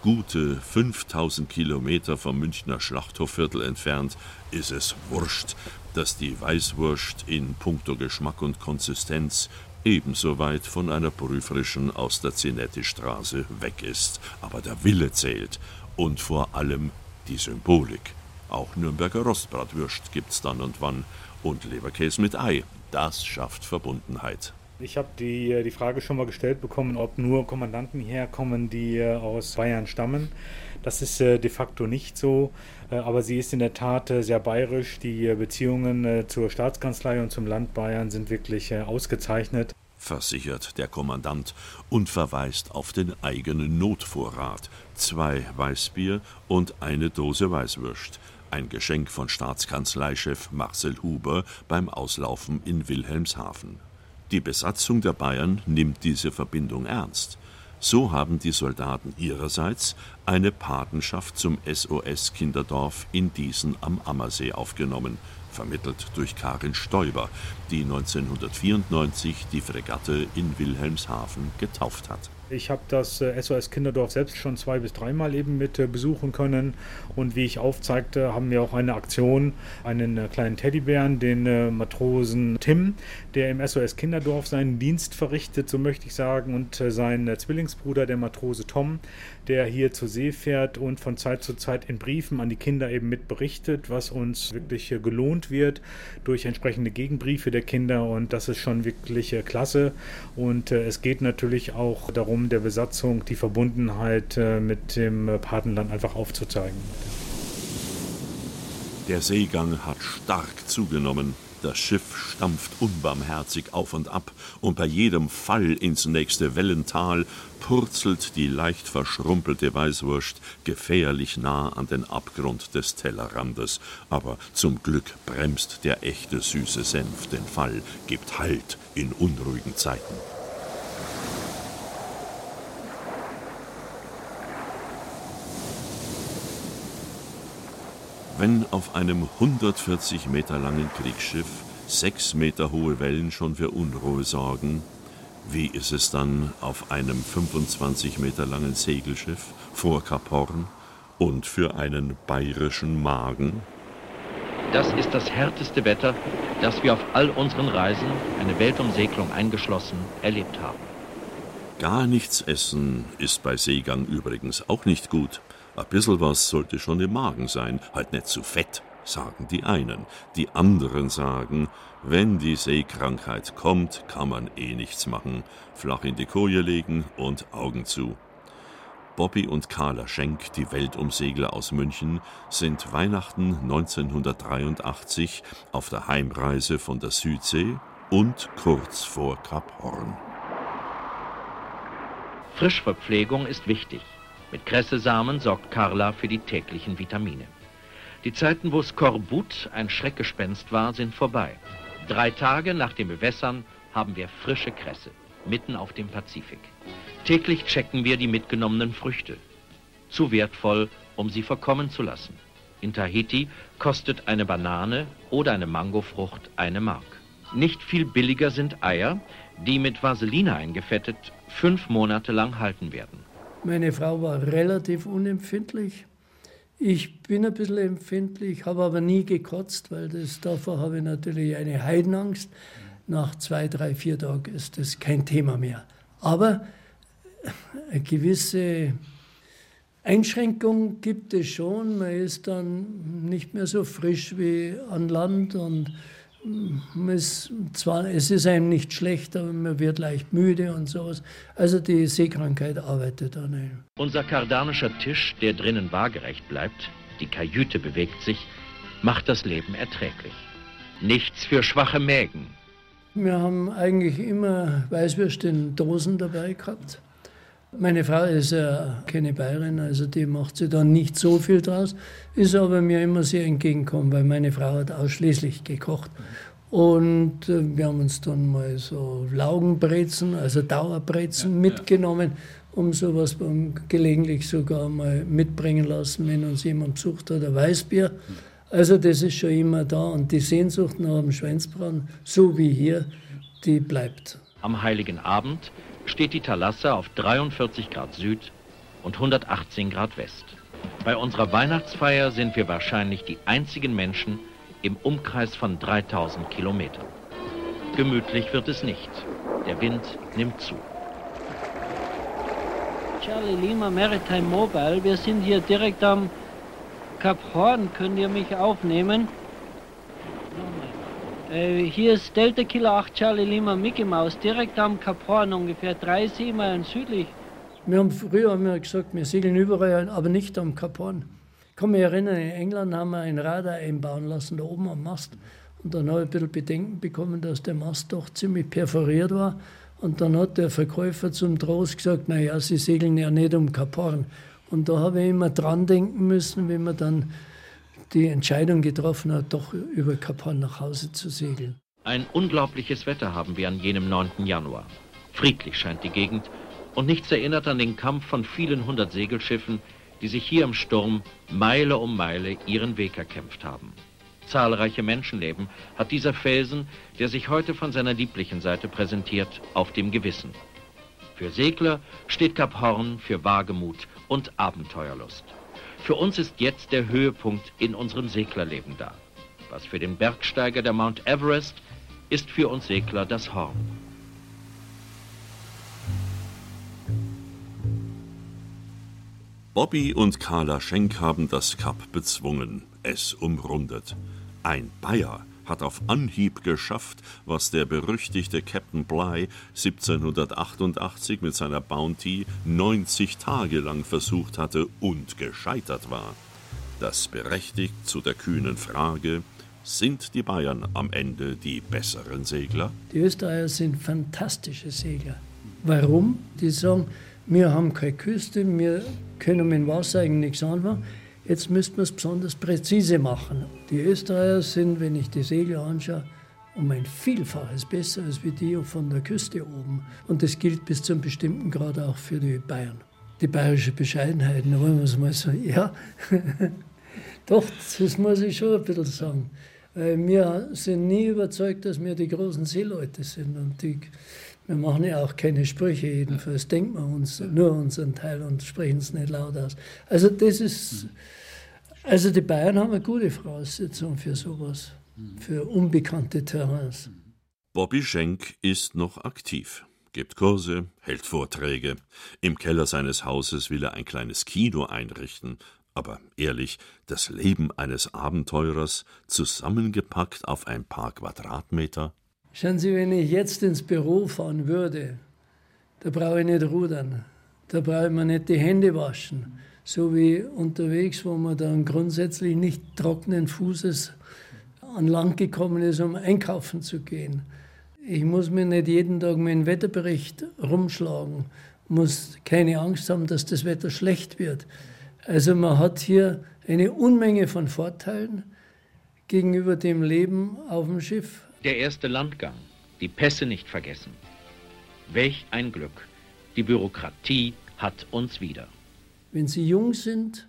Gute 5000 Kilometer vom Münchner Schlachthofviertel entfernt ist es Wurst, dass die Weißwurst in puncto Geschmack und Konsistenz ebenso weit von einer prüferischen aus der Zinetti-Straße weg ist. Aber der Wille zählt und vor allem die Symbolik. Auch Nürnberger Rostbratwürst gibt's dann und wann und Leberkäse mit Ei. Das schafft Verbundenheit. Ich habe die, die Frage schon mal gestellt bekommen, ob nur Kommandanten hierher kommen, die äh, aus Bayern stammen. Das ist äh, de facto nicht so, äh, aber sie ist in der Tat äh, sehr bayerisch. Die äh, Beziehungen äh, zur Staatskanzlei und zum Land Bayern sind wirklich ausgezeichnet versichert der Kommandant und verweist auf den eigenen Notvorrat. Zwei Weißbier und eine Dose Weißwürst. Ein Geschenk von Staatskanzleichef Marcel Huber beim Auslaufen in Wilhelmshaven. Die Besatzung der Bayern nimmt diese Verbindung ernst. So haben die Soldaten ihrerseits eine Patenschaft zum SOS Kinderdorf in Diesen am Ammersee aufgenommen, vermittelt durch Karin Stoiber, die 1994 die Fregatte in Wilhelmshaven getauft hat. Ich habe das SOS äh, Kinderdorf selbst schon zwei bis dreimal eben mit äh, besuchen können. Und wie ich aufzeigte, haben wir auch eine Aktion, einen äh, kleinen Teddybären, den Matrosen Tim, der im SOS Kinderdorf seinen Dienst verrichtet, so möchte ich sagen, und sein Zwillingsbruder, der Matrose Tom, der hier zur See fährt und von Zeit zu Zeit in Briefen an die Kinder eben mit was uns wirklich gelohnt wird durch entsprechende Gegenbriefe der Kinder. Und das ist schon wirklich klasse. Und es geht natürlich auch darum, der Besatzung die Verbundenheit äh, mit dem Patenland einfach aufzuzeigen. Der Seegang hat stark zugenommen. Das Schiff stampft unbarmherzig auf und ab, und bei jedem Fall ins nächste Wellental purzelt die leicht verschrumpelte Weißwurst gefährlich nah an den Abgrund des Tellerrandes. Aber zum Glück bremst der echte süße Senf den Fall, gibt Halt in unruhigen Zeiten. Wenn auf einem 140 Meter langen Kriegsschiff sechs Meter hohe Wellen schon für Unruhe sorgen, wie ist es dann auf einem 25 Meter langen Segelschiff vor Kap Horn und für einen bayerischen Magen? Das ist das härteste Wetter, das wir auf all unseren Reisen, eine Weltumsegelung eingeschlossen, erlebt haben. Gar nichts essen ist bei Seegang übrigens auch nicht gut. A bissel was sollte schon im Magen sein, halt nicht zu fett, sagen die einen. Die anderen sagen, wenn die Seekrankheit kommt, kann man eh nichts machen. Flach in die Koje legen und Augen zu. Bobby und Carla Schenk, die Weltumsegler aus München, sind Weihnachten 1983 auf der Heimreise von der Südsee und kurz vor Kap Horn. Frischverpflegung ist wichtig. Mit Kressesamen sorgt Carla für die täglichen Vitamine. Die Zeiten, wo Skorbut ein Schreckgespenst war, sind vorbei. Drei Tage nach dem Bewässern haben wir frische Kresse, mitten auf dem Pazifik. Täglich checken wir die mitgenommenen Früchte. Zu wertvoll, um sie verkommen zu lassen. In Tahiti kostet eine Banane oder eine Mangofrucht eine Mark. Nicht viel billiger sind Eier, die mit Vaseline eingefettet fünf Monate lang halten werden. Meine Frau war relativ unempfindlich. Ich bin ein bisschen empfindlich, habe aber nie gekotzt, weil das, davor habe ich natürlich eine Heidenangst. Nach zwei, drei, vier Tagen ist das kein Thema mehr. Aber eine gewisse Einschränkung gibt es schon. Man ist dann nicht mehr so frisch wie an Land und Es, zwar, es ist einem nicht schlecht, aber man wird leicht müde und sowas. Also die Seekrankheit arbeitet an einem. Unser kardanischer Tisch, der drinnen waagerecht bleibt, die Kajüte bewegt sich, macht das Leben erträglich. Nichts für schwache Mägen. Wir haben eigentlich immer Weißwürste in Dosen dabei gehabt. Meine Frau ist ja keine Bayerin, also die macht sich da nicht so viel draus, ist aber mir immer sehr entgegengekommen, weil meine Frau hat ausschließlich gekocht. Und äh, wir haben uns dann mal so Laugenbrezen, also Dauerbrezen mitgenommen, um sowas gelegentlich sogar mal mitbringen lassen, wenn uns jemand besucht hat, ein Weißbier. Also das ist schon immer da und die Sehnsucht nach dem Schweinsbraten, so wie hier, die bleibt. Am Heiligen Abend steht die Thalassa auf 43 Grad Süd und 118 Grad West. Bei unserer Weihnachtsfeier sind wir wahrscheinlich die einzigen Menschen im Umkreis von 3000 Kilometern. Gemütlich wird es nicht. Der Wind nimmt zu. Charlie Lima Maritime Mobile, wir sind hier direkt am Kap Horn. Könnt ihr mich aufnehmen? Äh, hier ist Delta Killer 8 Charlie Lima Mickey Mouse, direkt am Kap Horn, ungefähr drei Seemeilen südlich. Wir haben früher haben wir gesagt, wir segeln überall, aber nicht am Kap Horn. Ich kann mich erinnern, in England haben wir ein Radar einbauen lassen, da oben am Mast. Und dann habe ich ein bisschen Bedenken bekommen, dass der Mast doch ziemlich perforiert war. Und dann hat der Verkäufer zum Trost gesagt, naja, Sie segeln ja nicht um Kap Horn. Und da habe ich immer dran denken müssen, wenn man dann die Entscheidung getroffen hat, doch über Kap Horn nach Hause zu segeln. Ein unglaubliches Wetter haben wir an jenem 9. Januar. Friedlich scheint die Gegend und nichts erinnert an den Kampf von vielen hundert Segelschiffen, die sich hier im Sturm Meile um Meile ihren Weg erkämpft haben. Zahlreiche Menschenleben hat dieser Felsen, der sich heute von seiner lieblichen Seite präsentiert, auf dem Gewissen. Für Segler steht Kap Horn für Wagemut und Abenteuerlust. Für uns ist jetzt der Höhepunkt in unserem Seglerleben da. Was für den Bergsteiger der Mount Everest ist für uns Segler das Horn. Bobby und Carla Schenk haben das Kap bezwungen, es umrundet. Ein Bayer hat auf Anhieb geschafft, was der berüchtigte Captain Bligh 1788 mit seiner Bounty 90 Tage lang versucht hatte und gescheitert war. Das berechtigt zu der kühnen Frage, sind die Bayern am Ende die besseren Segler? Die Österreicher sind fantastische Segler. Warum? Die sagen, wir haben keine Küste, wir können mit dem Wasser eigentlich nichts anfangen. Jetzt müssten wir es besonders präzise machen. Die Österreicher sind, wenn ich die Segel anschaue, um ein Vielfaches besser als wie die von der Küste oben. Und das gilt bis zu einem bestimmten Grad auch für die Bayern. Die bayerische Bescheidenheit, da wollen wir es mal so, ja, doch, das muss ich schon ein bisschen sagen. Weil wir sind nie überzeugt, dass wir die großen Seeleute sind. Und die, wir machen ja auch keine Sprüche, jedenfalls denken wir uns nur unseren Teil und sprechen es nicht laut aus. Also das ist, also die Bayern haben eine gute Voraussetzung für sowas, für unbekannte Terrains. Bobby Schenk ist noch aktiv, gibt Kurse, hält Vorträge. Im Keller seines Hauses will er ein kleines Kino einrichten. Aber ehrlich, das Leben eines Abenteurers, zusammengepackt auf ein paar Quadratmeter? Schauen Sie, wenn ich jetzt ins Büro fahren würde, da brauche ich nicht rudern, da brauche ich mir nicht die Hände waschen, so wie unterwegs, wo man dann grundsätzlich nicht trockenen Fußes an Land gekommen ist, um einkaufen zu gehen. Ich muss mir nicht jeden Tag meinen Wetterbericht rumschlagen, muss keine Angst haben, dass das Wetter schlecht wird. Also man hat hier eine Unmenge von Vorteilen gegenüber dem Leben auf dem Schiff. Der erste Landgang, die Pässe nicht vergessen. Welch ein Glück. Die Bürokratie hat uns wieder. Wenn Sie jung sind,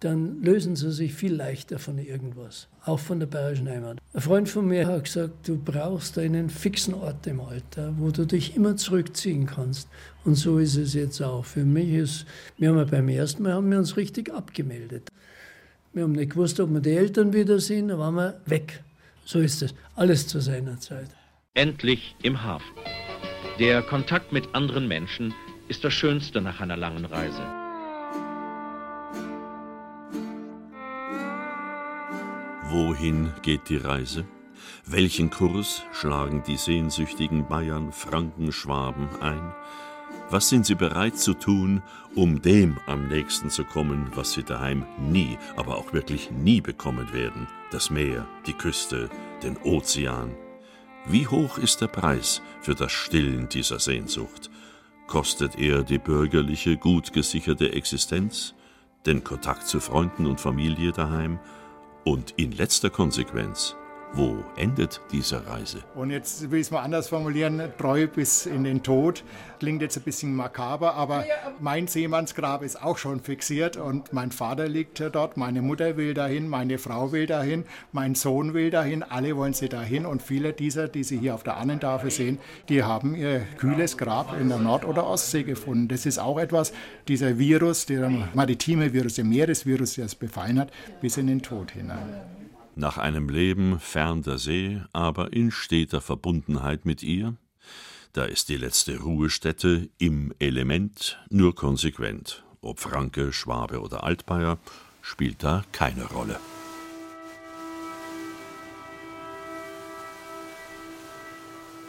dann lösen Sie sich viel leichter von irgendwas, auch von der bayerischen Heimat. Ein Freund von mir hat gesagt, du brauchst einen fixen Ort im Alter, wo du dich immer zurückziehen kannst. Und so ist es jetzt auch. Für mich ist, wir haben ja beim ersten Mal haben wir uns richtig abgemeldet. Wir haben nicht gewusst, ob wir die Eltern wiedersehen, da waren wir weg. So ist es. Alles zu seiner Zeit. Endlich im Hafen. Der Kontakt mit anderen Menschen ist das Schönste nach einer langen Reise. Wohin geht die Reise? Welchen Kurs schlagen die sehnsüchtigen Bayern, Franken, Schwaben ein? Was sind sie bereit zu tun, um dem am nächsten zu kommen, was sie daheim nie, aber auch wirklich nie bekommen werden? Das Meer, die Küste, den Ozean. Wie hoch ist der Preis für das Stillen dieser Sehnsucht? Kostet er die bürgerliche, gut gesicherte Existenz, den Kontakt zu Freunden und Familie daheim und in letzter Konsequenz wo endet diese Reise? Und jetzt will ich es mal anders formulieren, treu bis in den Tod. Klingt jetzt ein bisschen makaber, aber mein Seemannsgrab ist auch schon fixiert und mein Vater liegt dort, meine Mutter will dahin, meine Frau will dahin, mein Sohn will dahin, alle wollen sie dahin und viele dieser, die Sie hier auf der Annentafel sehen, die haben ihr kühles Grab in der Nord- oder Ostsee gefunden. Das ist auch etwas, dieser Virus, der maritime Virus, der Meeresvirus, der es befallen hat, bis in den Tod hinein nach einem Leben fern der See, aber in steter Verbundenheit mit ihr? Da ist die letzte Ruhestätte im Element nur konsequent. Ob Franke, Schwabe oder Altbayer, spielt da keine Rolle.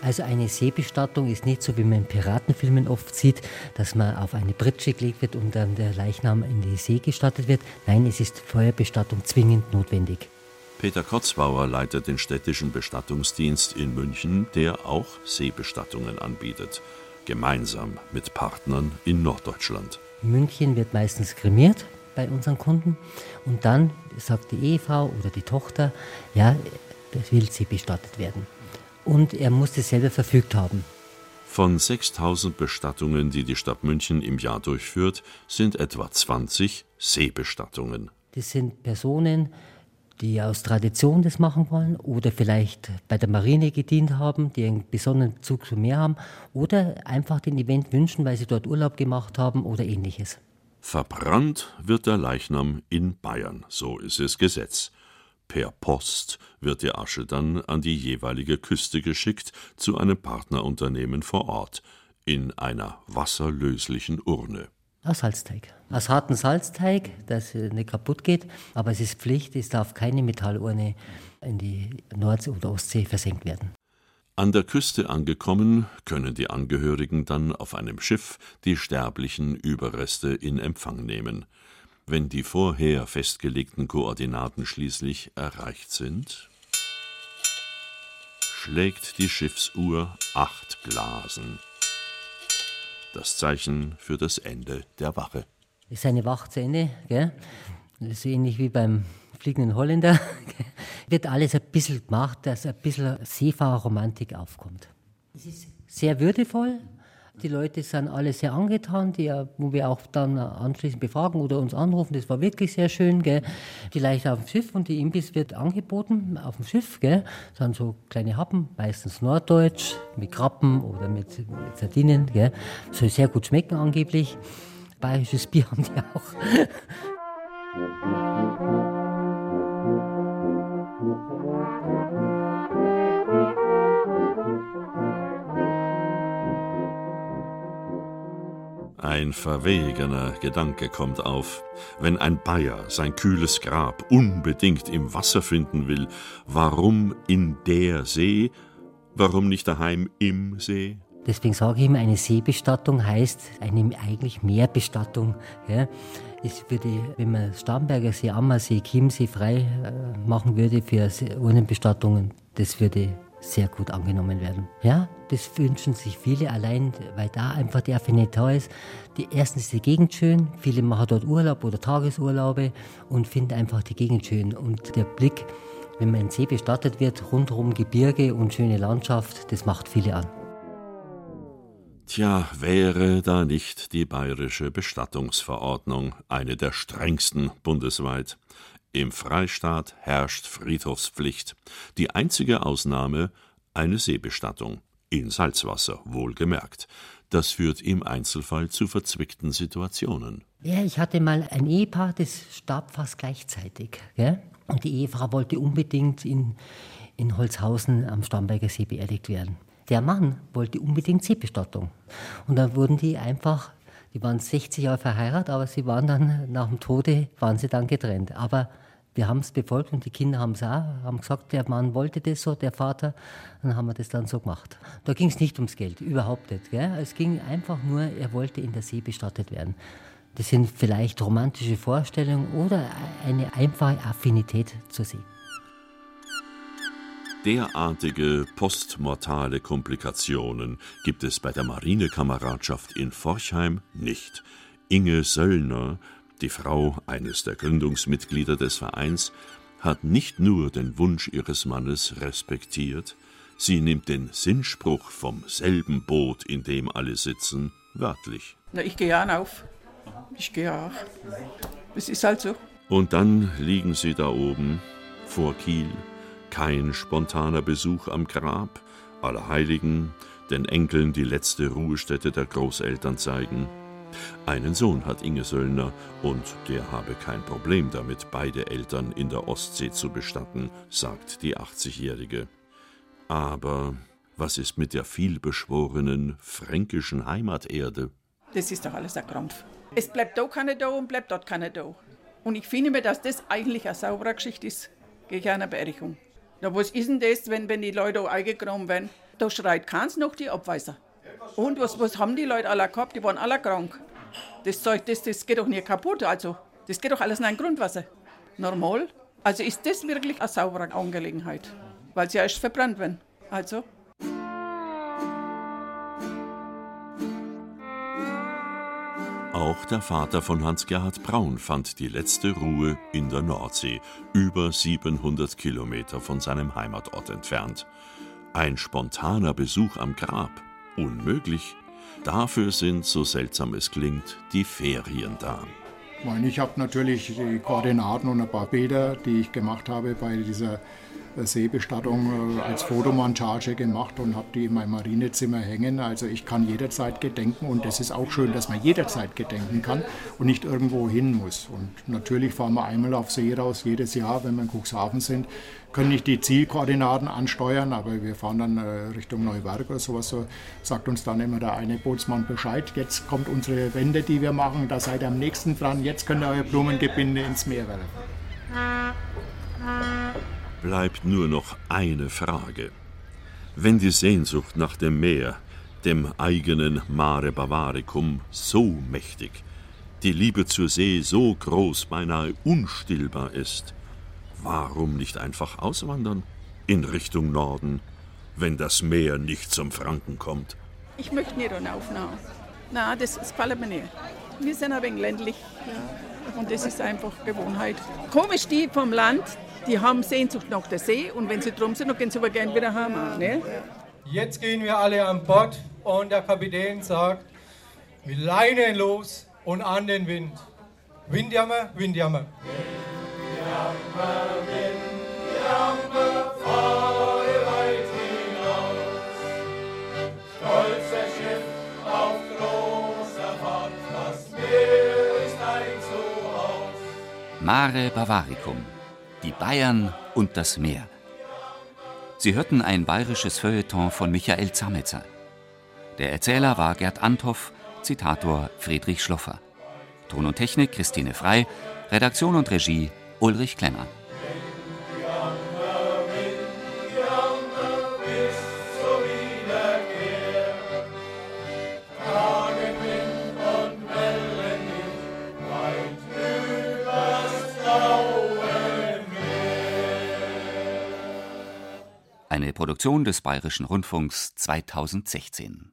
Also eine Seebestattung ist nicht so, wie man in Piratenfilmen oft sieht, dass man auf eine Pritsche gelegt wird und dann der Leichnam in die See gestattet wird. Nein, es ist Feuerbestattung zwingend notwendig. Peter Kotzbauer leitet den städtischen Bestattungsdienst in München, der auch Seebestattungen anbietet, gemeinsam mit Partnern in Norddeutschland. München wird meistens kremiert bei unseren Kunden und dann sagt die Ehefrau oder die Tochter, ja, das will sie bestattet werden. Und er muss es selber verfügt haben. Von 6000 Bestattungen, die die Stadt München im Jahr durchführt, sind etwa 20 Seebestattungen. Das sind Personen, die aus Tradition das machen wollen oder vielleicht bei der Marine gedient haben, die einen besonderen Bezug zu Meer haben oder einfach den Event wünschen, weil sie dort Urlaub gemacht haben oder ähnliches. Verbrannt wird der Leichnam in Bayern, so ist es Gesetz. Per Post wird die Asche dann an die jeweilige Küste geschickt zu einem Partnerunternehmen vor Ort in einer wasserlöslichen Urne. Aus Salzteig. Aus harten Salzteig, dass er nicht kaputt geht. Aber es ist Pflicht, es darf keine Metallurne in die Nordsee oder Ostsee versenkt werden. An der Küste angekommen, können die Angehörigen dann auf einem Schiff die sterblichen Überreste in Empfang nehmen. Wenn die vorher festgelegten Koordinaten schließlich erreicht sind, schlägt die Schiffsuhr acht Blasen das Zeichen für das Ende der Wache. Ist eine Ende, gell? Das ist ähnlich wie beim fliegenden Holländer. Wird alles ein bisschen gemacht, dass ein bisschen Seefahrerromantik aufkommt. Es ist sehr würdevoll. Die Leute sind alle sehr angetan, die, wo wir auch dann anschließend befragen oder uns anrufen. Das war wirklich sehr schön. Gell. Die Leiche auf dem Schiff und die Imbiss wird angeboten auf dem Schiff. Gell. Das sind so kleine Happen, meistens norddeutsch, mit Krabben oder mit, mit Sardinen. Gell. Soll sehr gut schmecken angeblich. Bayerisches Bier haben die auch. Ein verwegener Gedanke kommt auf. Wenn ein Bayer sein kühles Grab unbedingt im Wasser finden will, warum in der See? Warum nicht daheim im See? Deswegen sage ich immer, eine Seebestattung heißt eine eigentlich Meerbestattung. Ja. Es würde, wenn man Starnberger See, Ammersee, Chiemsee frei äh, machen würde für Urnenbestattungen, das würde sehr gut angenommen werden. Ja, das wünschen sich viele, allein weil da einfach der Affinität ist. Die, erstens ist die Gegend schön, viele machen dort Urlaub oder Tagesurlaube und finden einfach die Gegend schön. Und der Blick, wenn man in See bestattet wird, rundherum Gebirge und schöne Landschaft, das macht viele an. Tja, wäre da nicht die bayerische Bestattungsverordnung eine der strengsten bundesweit. Im Freistaat herrscht Friedhofspflicht. Die einzige Ausnahme eine Seebestattung. In Salzwasser, wohlgemerkt. Das führt im Einzelfall zu verzwickten Situationen. Ja, ich hatte mal ein Ehepaar, das starb fast gleichzeitig. Gell? Und die Ehefrau wollte unbedingt in, in Holzhausen am Starnberger See beerdigt werden. Der Mann wollte unbedingt Seebestattung. Und dann wurden die einfach die waren 60 Jahre verheiratet, aber sie waren dann nach dem Tode waren sie dann getrennt. Aber Wir haben es befolgt und die Kinder haben es auch, haben gesagt, der Mann wollte das so, der Vater, dann haben wir das dann so gemacht. Da ging es nicht ums Geld, überhaupt nicht. Gell? Es ging einfach nur, er wollte in der See bestattet werden. Das sind vielleicht romantische Vorstellungen oder eine einfache Affinität zur See. Derartige postmortale Komplikationen gibt es bei der Marinekameradschaft in Forchheim nicht. Inge Söllner, die Frau eines der Gründungsmitglieder des Vereins, hat nicht nur den Wunsch ihres Mannes respektiert, sie nimmt den Sinnspruch vom selben Boot, in dem alle sitzen, wörtlich. Na, ich gehe auch auf. Ich gehe auch. Es ist halt so. Und dann liegen sie da oben vor Kiel. Kein spontaner Besuch am Grab, Allerheiligen, den Enkeln die letzte Ruhestätte der Großeltern zeigen. Einen Sohn hat Inge Söllner und der habe kein Problem damit, beide Eltern in der Ostsee zu bestatten, sagt die 80-Jährige. Aber was ist mit der vielbeschworenen fränkischen Heimaterde? Das ist doch alles ein Krampf. Es bleibt da keiner da und bleibt dort keiner da. Und ich finde mir, dass das eigentlich eine saubere Geschichte ist. Gegen eine Beerdigung. Na, was ist denn das, wenn, wenn die Leute eingegraben werden? Da schreit keins noch die Abweiser. Und was, was haben die Leute alle gehabt? Die waren alle krank. Das Zeug, das, das geht doch nie kaputt. Also, das geht doch alles in ein Grundwasser. Normal. Also ist das wirklich eine saubere Angelegenheit. Weil sie ja erst verbrannt werden. Also. Auch der Vater von Hans-Gerhard Braun fand die letzte Ruhe in der Nordsee, über 700 Kilometer von seinem Heimatort entfernt. Ein spontaner Besuch am Grab, unmöglich. Dafür sind, so seltsam es klingt, die Ferien da. Ich habe natürlich die Koordinaten und ein paar Bilder, die ich gemacht habe bei dieser Seebestattung äh, als Fotomontage gemacht und habe die in meinem Marinezimmer hängen. Also ich kann jederzeit gedenken und es ist auch schön, dass man jederzeit gedenken kann und nicht irgendwo hin muss. Und natürlich fahren wir einmal auf See raus, jedes Jahr, wenn wir in Cuxhaven sind, können nicht die Zielkoordinaten ansteuern, aber wir fahren dann äh, Richtung Neuwerk oder sowas. So sagt uns dann immer der eine Bootsmann Bescheid. Jetzt kommt unsere Wende, die wir machen, da seid ihr am nächsten dran. Jetzt könnt ihr euer Blumengebinde ins Meer werfen bleibt nur noch eine Frage. Wenn die Sehnsucht nach dem Meer, dem eigenen Mare Bavaricum, so mächtig, die Liebe zur See so groß, beinahe unstillbar ist, warum nicht einfach auswandern in Richtung Norden, wenn das Meer nicht zum Franken kommt? Ich möchte nicht aufnehmen. Na, das, das gefällt mir nicht. Wir sind wenig ländlich. Ja. Und das ist einfach Gewohnheit. Komisch, die vom Land, die haben Sehnsucht nach der See und wenn sie drum sind, dann gehen sie aber gern wieder heim. Ne? Jetzt gehen wir alle an Bord und der Kapitän sagt, wir leinen los und an den Wind. Windjammer, Windjammer. Windjammer, Windjammer, fahr weit hinaus. Stolzer Schiff auf großer Fahrt, das Meer ist ein Zuhause. Mare Bavaricum die Bayern und das Meer. Sie hörten ein bayerisches Feuilleton von Michael Zametzer. Der Erzähler war Gerd Anthoff, Zitator Friedrich Schloffer. Ton und Technik Christine Frei, Redaktion und Regie Ulrich Klemmer. Eine Produktion des Bayerischen Rundfunks 2016.